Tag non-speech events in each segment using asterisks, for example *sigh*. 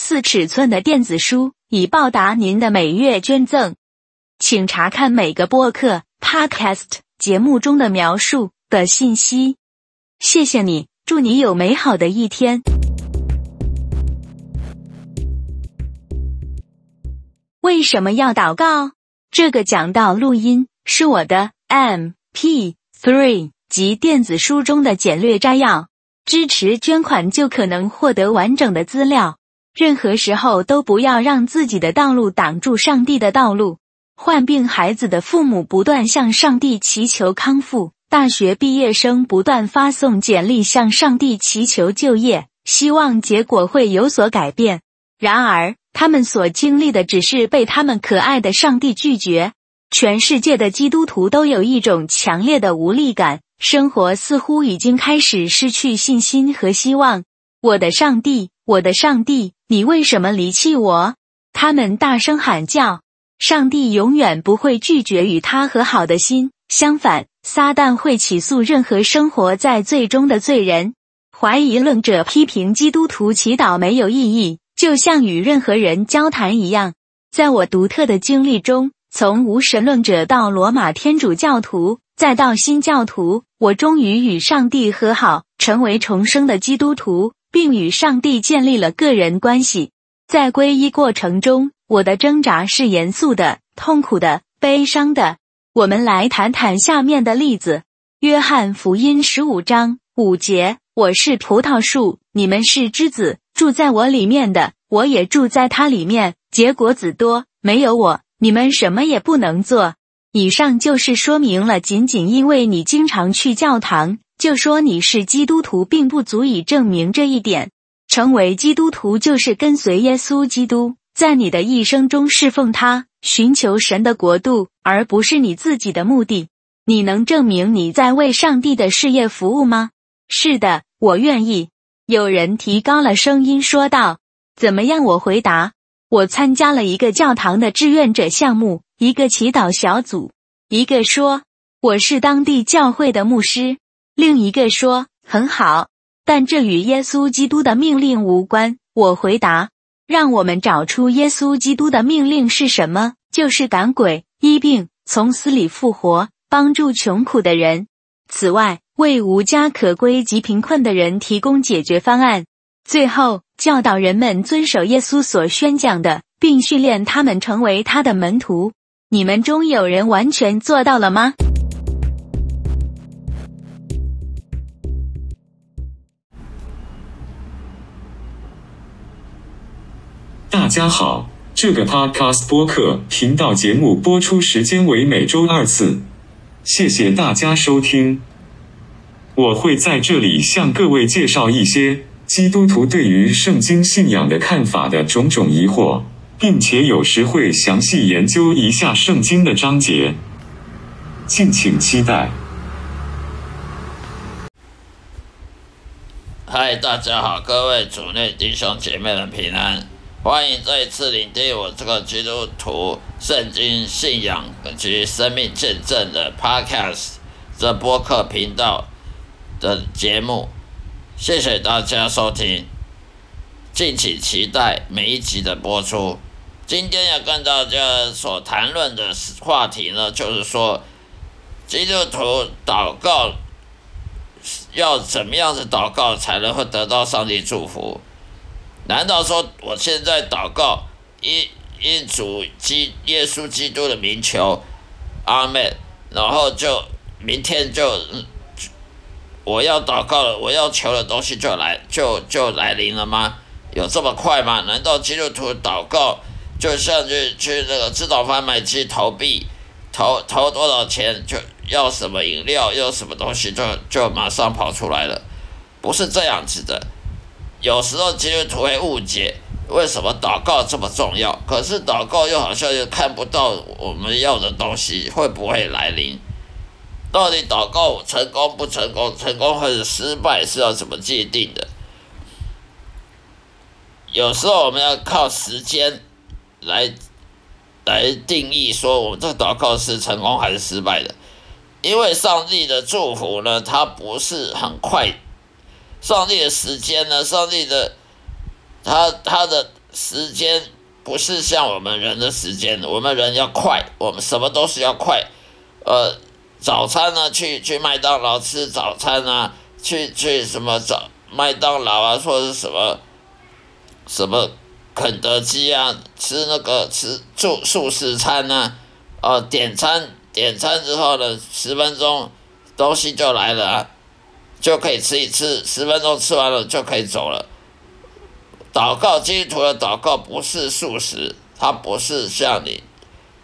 四尺寸的电子书。以报答您的每月捐赠，请查看每个播客 Podcast 节目中的描述的信息。谢谢你，祝你有美好的一天。为什么要祷告？这个讲道录音是我的 MP3 及电子书中的简略摘要，支持捐款就可能获得完整的资料。任何时候都不要让自己的道路挡住上帝的道路。患病孩子的父母不断向上帝祈求康复，大学毕业生不断发送简历向上帝祈求就业，希望结果会有所改变。然而，他们所经历的只是被他们可爱的上帝拒绝。全世界的基督徒都有一种强烈的无力感，生活似乎已经开始失去信心和希望。我的上帝，我的上帝。你为什么离弃我？他们大声喊叫。上帝永远不会拒绝与他和好的心，相反，撒旦会起诉任何生活在罪中的罪人。怀疑论者批评基督徒祈祷没有意义，就像与任何人交谈一样。在我独特的经历中，从无神论者到罗马天主教徒，再到新教徒，我终于与上帝和好，成为重生的基督徒。并与上帝建立了个人关系。在皈依过程中，我的挣扎是严肃的、痛苦的、悲伤的。我们来谈谈下面的例子：约翰福音十五章五节，我是葡萄树，你们是枝子，住在我里面的，我也住在他里面，结果子多。没有我，你们什么也不能做。以上就是说明了，仅仅因为你经常去教堂。就说你是基督徒，并不足以证明这一点。成为基督徒就是跟随耶稣基督，在你的一生中侍奉他，寻求神的国度，而不是你自己的目的。你能证明你在为上帝的事业服务吗？是的，我愿意。有人提高了声音说道：“怎么样？”我回答：“我参加了一个教堂的志愿者项目，一个祈祷小组。”一个说：“我是当地教会的牧师。”另一个说：“很好，但这与耶稣基督的命令无关。”我回答：“让我们找出耶稣基督的命令是什么？就是赶鬼、医病、从死里复活、帮助穷苦的人。此外，为无家可归及贫困的人提供解决方案。最后，教导人们遵守耶稣所宣讲的，并训练他们成为他的门徒。你们中有人完全做到了吗？”大家好，这个 Podcast 播客频道节目播出时间为每周二次，谢谢大家收听。我会在这里向各位介绍一些基督徒对于圣经信仰的看法的种种疑惑，并且有时会详细研究一下圣经的章节，敬请期待。嗨，大家好，各位主内弟兄姐妹们平安。欢迎再次聆听我这个基督徒圣经信仰及生命见证的 Podcast 这播客频道的节目，谢谢大家收听，敬请期待每一集的播出。今天要跟大家所谈论的话题呢，就是说基督徒祷告要怎么样子祷告才能会得到上帝祝福？难道说我现在祷告，因因主基耶稣基督的名求，阿门，然后就明天就我要祷告了，我要求的东西就来就就来临了吗？有这么快吗？难道基督徒祷告就像去去那个自动贩卖机投币，投投多少钱就要什么饮料，要什么东西就就马上跑出来了？不是这样子的。有时候基督徒会误解，为什么祷告这么重要？可是祷告又好像又看不到我们要的东西会不会来临？到底祷告成功不成功？成功还是失败是要怎么界定的？有时候我们要靠时间来来定义说我们这祷告是成功还是失败的，因为上帝的祝福呢，它不是很快，上帝的时间呢，上帝的。他他的时间不是像我们人的时间，我们人要快，我们什么都是要快。呃，早餐呢，去去麦当劳吃早餐啊，去去什么早麦当劳啊，或者是什么什么肯德基啊，吃那个吃素素食餐啊，呃，点餐点餐之后呢，十分钟东西就来了啊，就可以吃一次，十分钟吃完了就可以走了。祷告，基督徒的祷告不是素食，它不是像你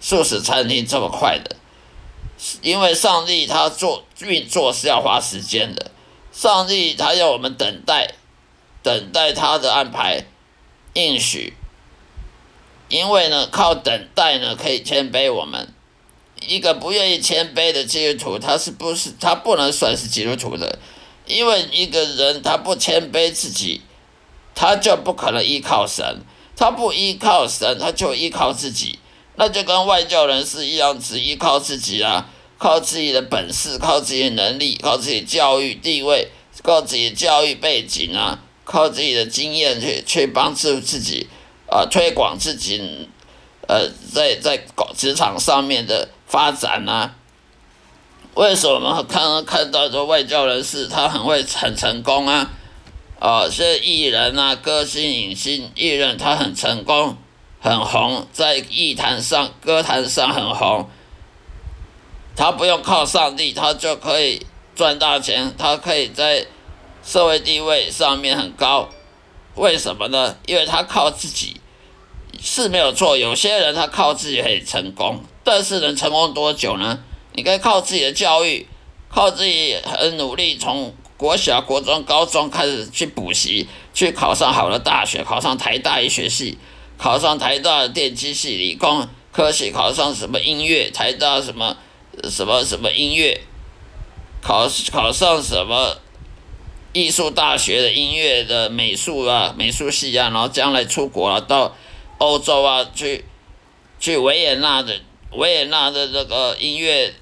素食餐厅这么快的，因为上帝他做运作是要花时间的，上帝他要我们等待，等待他的安排应许，因为呢，靠等待呢可以谦卑我们，一个不愿意谦卑的基督徒，他是不是他不能算是基督徒的，因为一个人他不谦卑自己。他就不可能依靠神，他不依靠神，他就依靠自己，那就跟外教人士一样，只依靠自己啊，靠自己的本事，靠自己的能力，靠自己教育地位，靠自己教育背景啊，靠自己的经验去去帮助自己啊、推广自己，呃，在在职场上面的发展啊。为什么看看到这外教人士他很会很成功啊？哦，是艺人啊，歌星、影星、艺人，他很成功，很红，在艺坛上、歌坛上很红。他不用靠上帝，他就可以赚大钱，他可以在社会地位上面很高。为什么呢？因为他靠自己是没有错。有些人他靠自己可以成功，但是能成功多久呢？你可以靠自己的教育，靠自己很努力从。国小、国中、高中开始去补习，去考上好的大学，考上台大医学系，考上台大的电机系、理工科系，考上什么音乐，台大什么什么什么音乐，考考上什么艺术大学的音乐的美术啊，美术系啊，然后将来出国啊，到欧洲啊，去去维也纳的维也纳的这个音乐。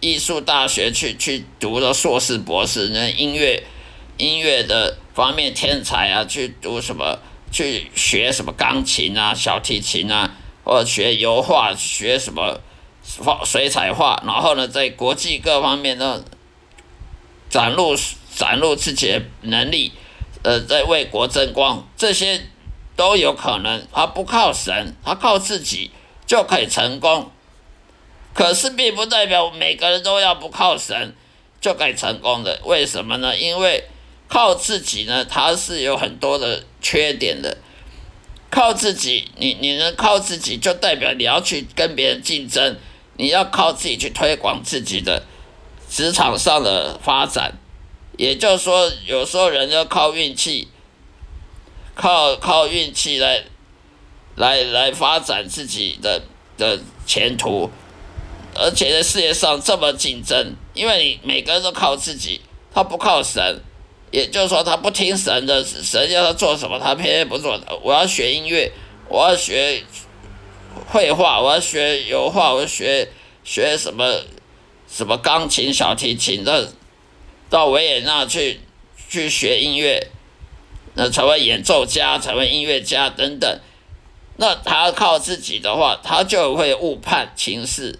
艺术大学去去读了硕士博士，那音乐音乐的方面天才啊，去读什么？去学什么钢琴啊、小提琴啊，或者学油画、学什么画水彩画，然后呢，在国际各方面呢展露展露自己的能力，呃，在为国争光，这些都有可能。他不靠神，他靠自己就可以成功。可是并不代表每个人都要不靠神就可以成功的，为什么呢？因为靠自己呢，它是有很多的缺点的。靠自己，你你能靠自己，就代表你要去跟别人竞争，你要靠自己去推广自己的职场上的发展。也就是说，有时候人要靠运气，靠靠运气来来来发展自己的的前途。而且在世界上这么竞争，因为你每个人都靠自己，他不靠神，也就是说他不听神的，神要他做什么，他偏偏不做。我要学音乐，我要学绘画，我要学油画，我要学学什么什么钢琴、小提琴的，到维也纳去去学音乐，那成为演奏家，成为音乐家等等。那他靠自己的话，他就会误判情势。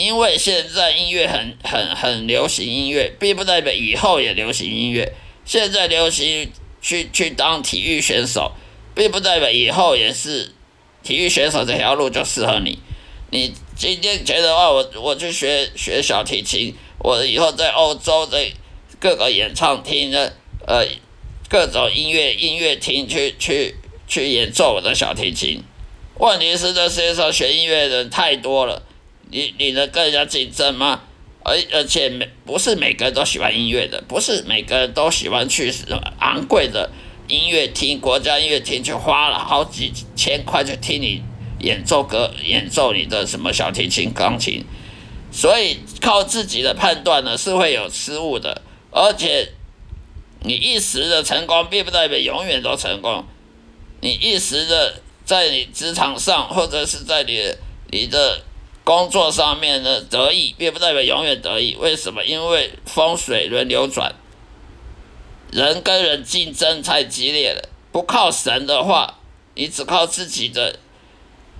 因为现在音乐很很很流行音乐，并不代表以后也流行音乐。现在流行去去当体育选手，并不代表以后也是体育选手这条路就适合你。你今天觉得话，我我去学学小提琴，我以后在欧洲的各个演唱厅的呃各种音乐音乐厅去去去演奏我的小提琴。问题是这世界上学音乐的人太多了。你你能跟人家竞争吗？而而且每不是每个人都喜欢音乐的，不是每个人都喜欢去昂贵的音乐厅、国家音乐厅去花了好几千块去听你演奏歌、演奏你的什么小提琴、钢琴，所以靠自己的判断呢是会有失误的，而且你一时的成功并不代表永远都成功，你一时的在你职场上或者是在你你的。工作上面的得意，并不代表永远得意。为什么？因为风水轮流转，人跟人竞争太激烈了。不靠神的话，你只靠自己的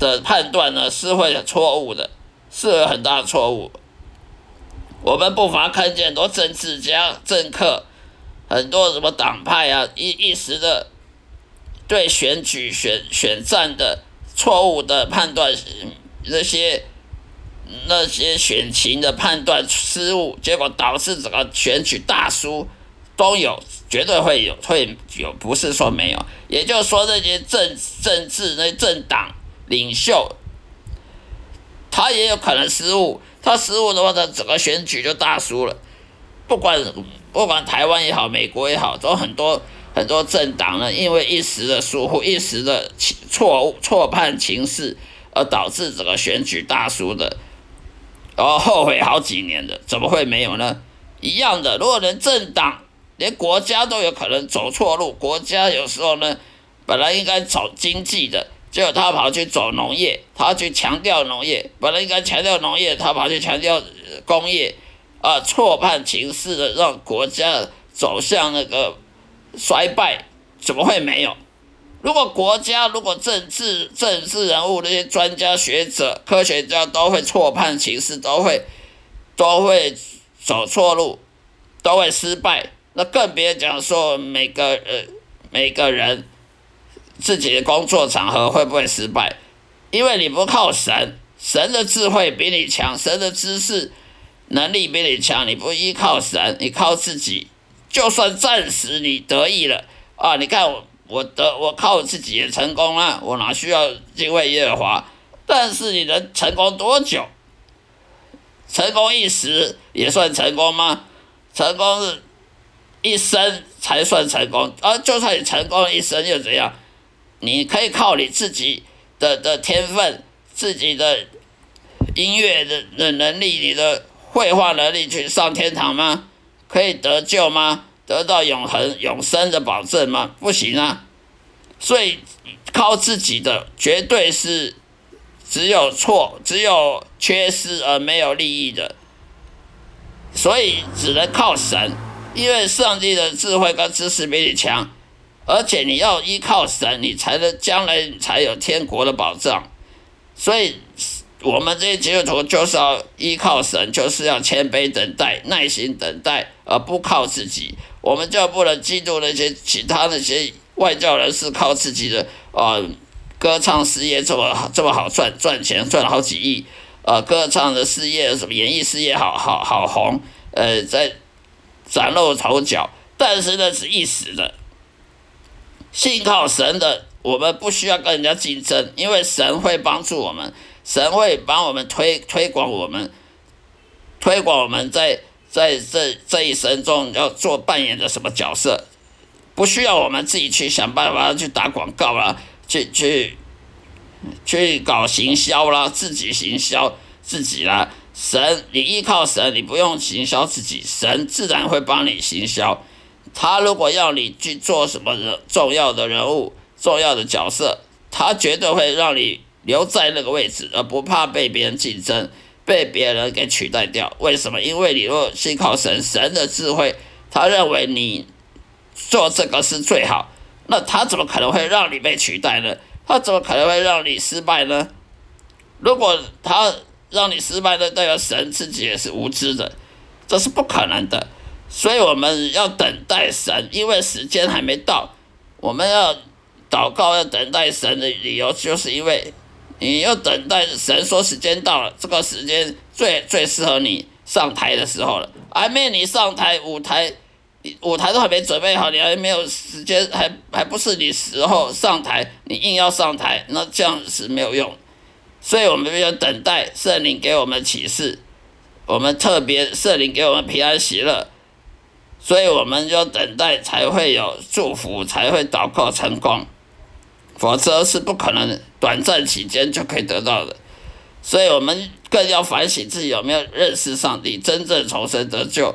的判断呢，是会有错误的，是有很大的错误。我们不乏看见很多政治家、政客，很多什么党派啊，一一时的对选举、选选战的错误的判断，这些。那些选情的判断失误，结果导致整个选举大输，都有，绝对会有，会有，不是说没有。也就是说，那些政政治那政党领袖，他也有可能失误，他失误的话，他整个选举就大输了。不管 *laughs* 不管台湾也好，美国也好，都很多很多政党呢，因为一时的疏忽，一时的错误错判情势，而导致整个选举大输的。然后后悔好几年的，怎么会没有呢？一样的，如果连政党、连国家都有可能走错路，国家有时候呢，本来应该走经济的，结果他跑去走农业，他去强调农业，本来应该强调农业，他跑去强调工业，啊，错判情势的，让国家走向那个衰败，怎么会没有？如果国家，如果政治政治人物那些专家学者、科学家都会错判情势，都会都会走错路，都会失败，那更别讲说每个呃每个人自己的工作场合会不会失败，因为你不靠神，神的智慧比你强，神的知识能力比你强，你不依靠神，你靠自己，就算暂时你得意了啊，你看我。我的我靠我自己也成功了，我哪需要敬畏耶和华？但是你能成功多久？成功一时也算成功吗？成功一生才算成功，而就算你成功一生又怎样？你可以靠你自己的的天分、自己的音乐的的能力、你的绘画能力去上天堂吗？可以得救吗？得到永恒永生的保证吗？不行啊！所以靠自己的绝对是只有错，只有缺失而没有利益的。所以只能靠神，因为上帝的智慧跟知识比你强，而且你要依靠神，你才能将来才有天国的保障。所以，我们这些基督徒就是要依靠神，就是要谦卑等待、耐心等待，而不靠自己。我们就不能嫉妒那些其他那些外教人士靠自己的呃歌唱事业这么这么好赚赚钱赚了好几亿，呃歌唱的事业什么演艺事业好好好红，呃在崭露头角，但是那是一时的。信靠神的，我们不需要跟人家竞争，因为神会帮助我们，神会帮我们推推广我们，推广我们在。在这这一生中要做扮演的什么角色，不需要我们自己去想办法去打广告啦，去去去搞行销啦，自己行销自己啦。神，你依靠神，你不用行销自己，神自然会帮你行销。他如果要你去做什么人重要的人物、重要的角色，他绝对会让你留在那个位置，而不怕被别人竞争。被别人给取代掉，为什么？因为你若信靠神，神的智慧，他认为你做这个是最好，那他怎么可能会让你被取代呢？他怎么可能会让你失败呢？如果他让你失败的，代表神自己也是无知的，这是不可能的。所以我们要等待神，因为时间还没到。我们要祷告，要等待神的理由，就是因为。你要等待神说时间到了，这个时间最最适合你上台的时候了。还没你上台，舞台舞台都还没准备好，你还没有时间，还还不是你时候上台，你硬要上台，那这样是没有用。所以我们要等待圣灵给我们启示，我们特别圣灵给我们平安喜乐，所以我们就等待才会有祝福，才会祷告成功，否则是不可能短暂期间就可以得到的。所以我们更要反省自己有没有认识上帝，真正重生得救。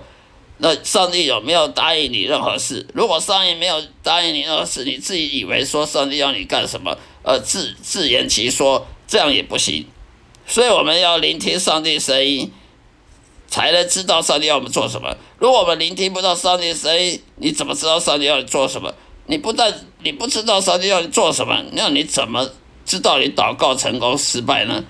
那上帝有没有答应你任何事？如果上帝没有答应你任何事，你自己以为说上帝要你干什么，呃，自自圆其说，这样也不行。所以我们要聆听上帝声音，才能知道上帝要我们做什么。如果我们聆听不到上帝声音，你怎么知道上帝要你做什么？你不但你不知道上帝要你做什么，那你怎么知道你祷告成功失败呢？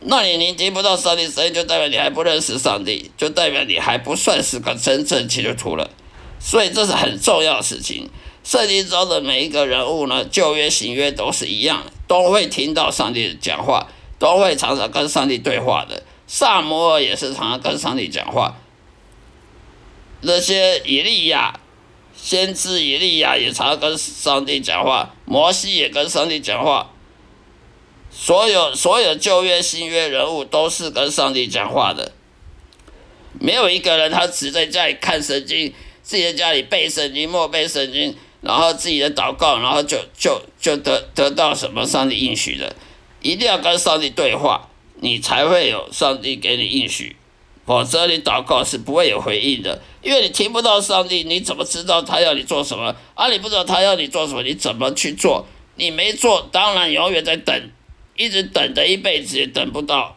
那你聆听不到上帝声音，就代表你还不认识上帝，就代表你还不算是个真正基督徒了。所以这是很重要的事情。圣经中的每一个人物呢，旧约、新约都是一样，都会听到上帝讲话，都会常常跟上帝对话的。撒母耳也是常常跟上帝讲话。那些以利亚、先知以利亚也常跟上帝讲话，摩西也跟上帝讲话。所有所有旧约、新约人物都是跟上帝讲话的，没有一个人他只在家里看圣经，自己在家里背圣经、默背圣经，然后自己的祷告，然后就就就得得到什么上帝应许的。一定要跟上帝对话，你才会有上帝给你应许，否则你祷告是不会有回应的，因为你听不到上帝，你怎么知道他要你做什么？啊，你不知道他要你做什么，你怎么去做？你没做，当然永远在等。一直等的一辈子也等不到，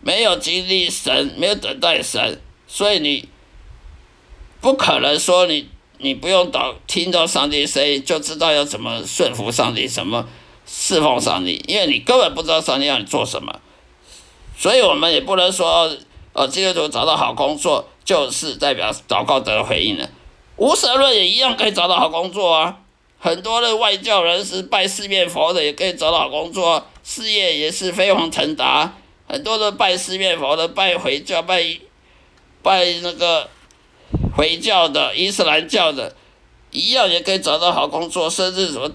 没有经历神，没有等待神，所以你不可能说你你不用祷听到上帝声音就知道要怎么顺服上帝，什么侍奉上帝，因为你根本不知道上帝要你做什么，所以我们也不能说呃基督徒找到好工作就是代表祷告得回应了，无神论也一样可以找到好工作啊。很多的外教人士拜四面佛的也可以找到好工作，事业也是飞黄腾达。很多的拜四面佛的、拜回教、拜拜那个回教的、伊斯兰教的，一样也可以找到好工作，甚至什么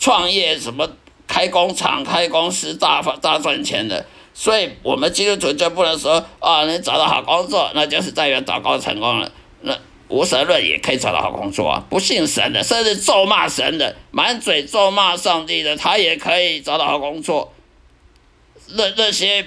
创业、什么开工厂、开公司大发大赚钱的。所以，我们基督徒就不能说啊，能找到好工作，那就是代表祷告成功了。那。无神论也可以找到好工作啊！不信神的，甚至咒骂神的，满嘴咒骂上帝的，他也可以找到好工作。那那些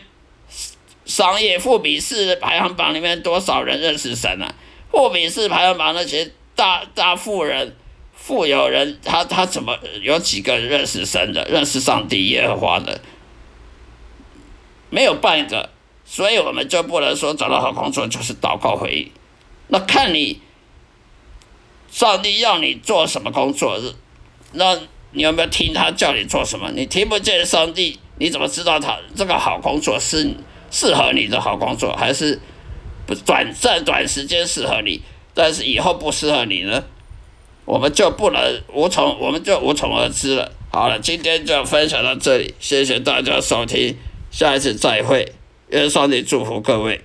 商业富比士排行榜里面多少人认识神啊？富比士排行榜那些大大富人、富有人，他他怎么有几个认识神的、认识上帝耶和华的？没有半个。所以我们就不能说找到好工作就是祷告回应。那看你。上帝要你做什么工作？那你有没有听他叫你做什么？你听不见上帝，你怎么知道他这个好工作是适合你的好工作，还是不短暂短时间适合你，但是以后不适合你呢？我们就不能无从，我们就无从而知了。好了，今天就分享到这里，谢谢大家收听，下一次再会，愿上帝祝福各位。